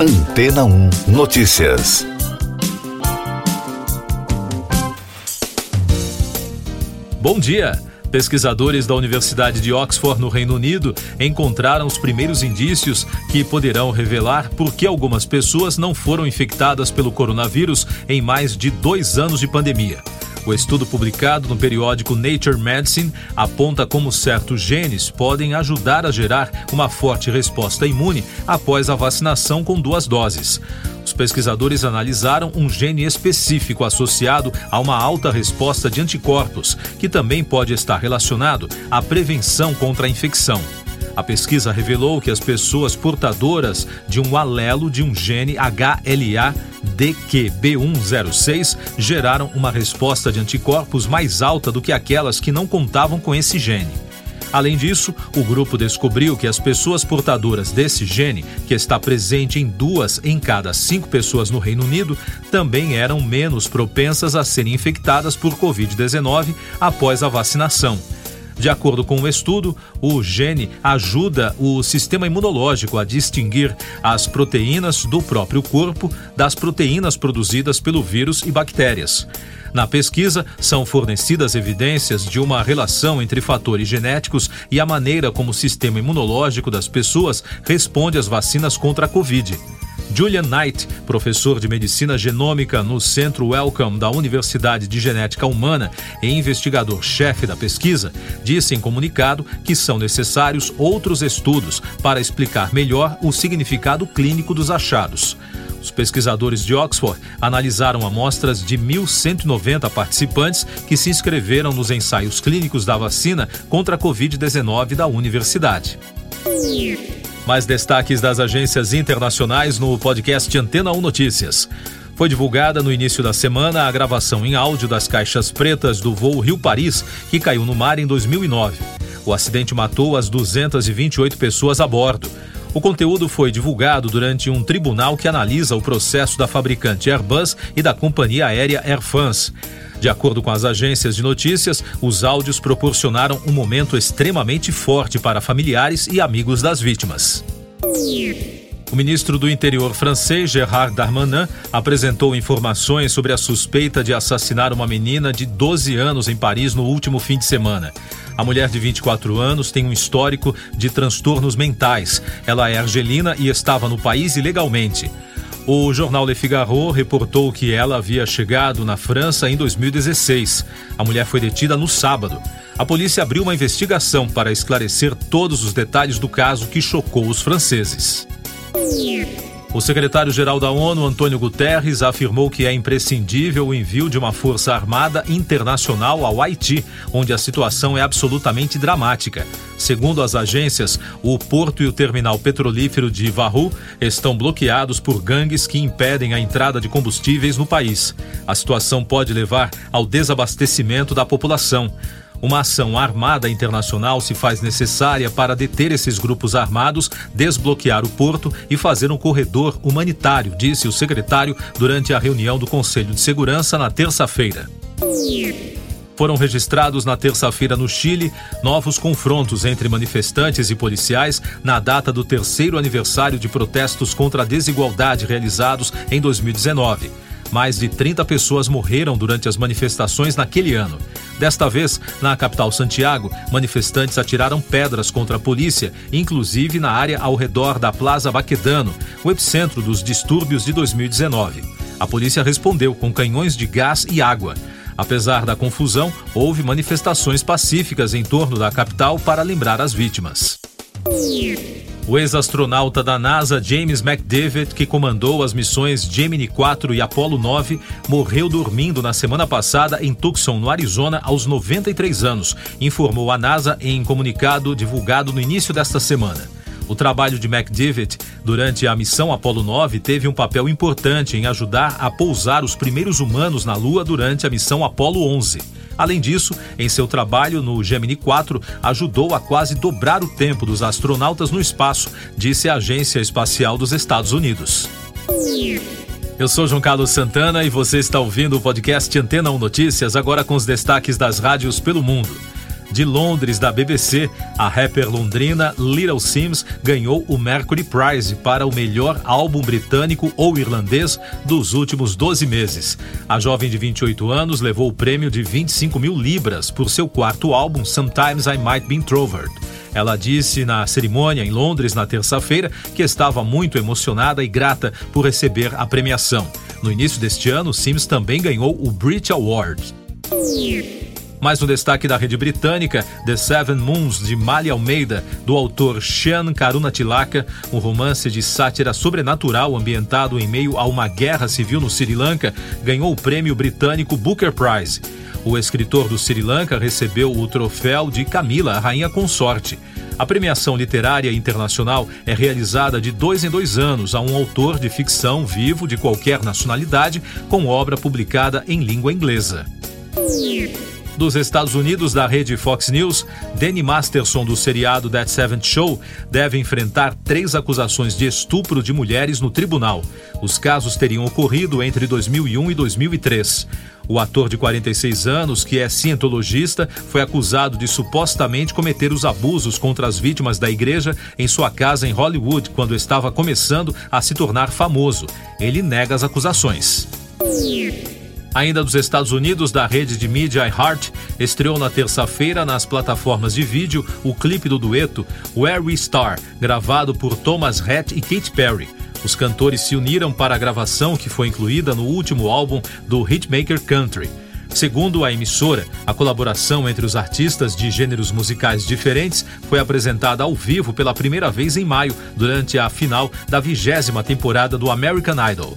Antena 1 Notícias. Bom dia. Pesquisadores da Universidade de Oxford, no Reino Unido, encontraram os primeiros indícios que poderão revelar por que algumas pessoas não foram infectadas pelo coronavírus em mais de dois anos de pandemia. O estudo publicado no periódico Nature Medicine aponta como certos genes podem ajudar a gerar uma forte resposta imune após a vacinação com duas doses. Os pesquisadores analisaram um gene específico associado a uma alta resposta de anticorpos, que também pode estar relacionado à prevenção contra a infecção. A pesquisa revelou que as pessoas portadoras de um alelo de um gene HLA-DQB106 geraram uma resposta de anticorpos mais alta do que aquelas que não contavam com esse gene. Além disso, o grupo descobriu que as pessoas portadoras desse gene, que está presente em duas em cada cinco pessoas no Reino Unido, também eram menos propensas a serem infectadas por Covid-19 após a vacinação. De acordo com o estudo, o gene ajuda o sistema imunológico a distinguir as proteínas do próprio corpo das proteínas produzidas pelo vírus e bactérias. Na pesquisa, são fornecidas evidências de uma relação entre fatores genéticos e a maneira como o sistema imunológico das pessoas responde às vacinas contra a Covid. Julian Knight, professor de medicina genômica no Centro Wellcome da Universidade de Genética Humana e investigador-chefe da pesquisa, disse em comunicado que são necessários outros estudos para explicar melhor o significado clínico dos achados. Os pesquisadores de Oxford analisaram amostras de 1.190 participantes que se inscreveram nos ensaios clínicos da vacina contra a Covid-19 da universidade. Mais destaques das agências internacionais no podcast Antena 1 Notícias. Foi divulgada no início da semana a gravação em áudio das caixas pretas do voo Rio-Paris, que caiu no mar em 2009. O acidente matou as 228 pessoas a bordo. O conteúdo foi divulgado durante um tribunal que analisa o processo da fabricante Airbus e da companhia aérea Air France. De acordo com as agências de notícias, os áudios proporcionaram um momento extremamente forte para familiares e amigos das vítimas. O ministro do Interior francês, Gerard Darmanin, apresentou informações sobre a suspeita de assassinar uma menina de 12 anos em Paris no último fim de semana. A mulher de 24 anos tem um histórico de transtornos mentais. Ela é argelina e estava no país ilegalmente. O jornal Le Figaro reportou que ela havia chegado na França em 2016. A mulher foi detida no sábado. A polícia abriu uma investigação para esclarecer todos os detalhes do caso que chocou os franceses. O secretário-geral da ONU, Antônio Guterres, afirmou que é imprescindível o envio de uma força armada internacional ao Haiti, onde a situação é absolutamente dramática. Segundo as agências, o porto e o terminal petrolífero de Varru estão bloqueados por gangues que impedem a entrada de combustíveis no país. A situação pode levar ao desabastecimento da população. Uma ação armada internacional se faz necessária para deter esses grupos armados, desbloquear o porto e fazer um corredor humanitário, disse o secretário durante a reunião do Conselho de Segurança na terça-feira. Foram registrados na terça-feira no Chile novos confrontos entre manifestantes e policiais na data do terceiro aniversário de protestos contra a desigualdade realizados em 2019. Mais de 30 pessoas morreram durante as manifestações naquele ano. Desta vez, na capital Santiago, manifestantes atiraram pedras contra a polícia, inclusive na área ao redor da Plaza Baquedano, o epicentro dos distúrbios de 2019. A polícia respondeu com canhões de gás e água. Apesar da confusão, houve manifestações pacíficas em torno da capital para lembrar as vítimas. O ex-astronauta da NASA James McDavid, que comandou as missões Gemini 4 e Apollo 9, morreu dormindo na semana passada em Tucson, no Arizona, aos 93 anos, informou a NASA em comunicado divulgado no início desta semana. O trabalho de McDavid durante a missão Apollo 9 teve um papel importante em ajudar a pousar os primeiros humanos na Lua durante a missão Apollo 11. Além disso, em seu trabalho no Gemini 4, ajudou a quase dobrar o tempo dos astronautas no espaço, disse a Agência Espacial dos Estados Unidos. Eu sou João Carlos Santana e você está ouvindo o podcast Antena 1 Notícias, agora com os destaques das rádios pelo mundo. De Londres da BBC, a rapper londrina Little Sims ganhou o Mercury Prize para o melhor álbum britânico ou irlandês dos últimos 12 meses. A jovem de 28 anos levou o prêmio de 25 mil libras por seu quarto álbum Sometimes I Might Be Introvert. Ela disse na cerimônia em Londres na terça-feira que estava muito emocionada e grata por receber a premiação. No início deste ano, Sims também ganhou o Brit Award. Mais um destaque da rede britânica, The Seven Moons, de Mali Almeida, do autor Sean Karunatilaka, um romance de sátira sobrenatural ambientado em meio a uma guerra civil no Sri Lanka, ganhou o prêmio britânico Booker Prize. O escritor do Sri Lanka recebeu o troféu de Camila, a rainha consorte. A premiação literária internacional é realizada de dois em dois anos a um autor de ficção vivo de qualquer nacionalidade com obra publicada em língua inglesa dos Estados Unidos da rede Fox News, Danny Masterson do seriado That Seventh Show deve enfrentar três acusações de estupro de mulheres no tribunal. Os casos teriam ocorrido entre 2001 e 2003. O ator de 46 anos, que é cientologista, foi acusado de supostamente cometer os abusos contra as vítimas da igreja em sua casa em Hollywood quando estava começando a se tornar famoso. Ele nega as acusações. Ainda dos Estados Unidos, da rede de mídia iHeart, estreou na terça-feira nas plataformas de vídeo o clipe do dueto Where We Star, gravado por Thomas Rhett e Katy Perry. Os cantores se uniram para a gravação que foi incluída no último álbum do hitmaker Country. Segundo a emissora, a colaboração entre os artistas de gêneros musicais diferentes foi apresentada ao vivo pela primeira vez em maio, durante a final da vigésima temporada do American Idol.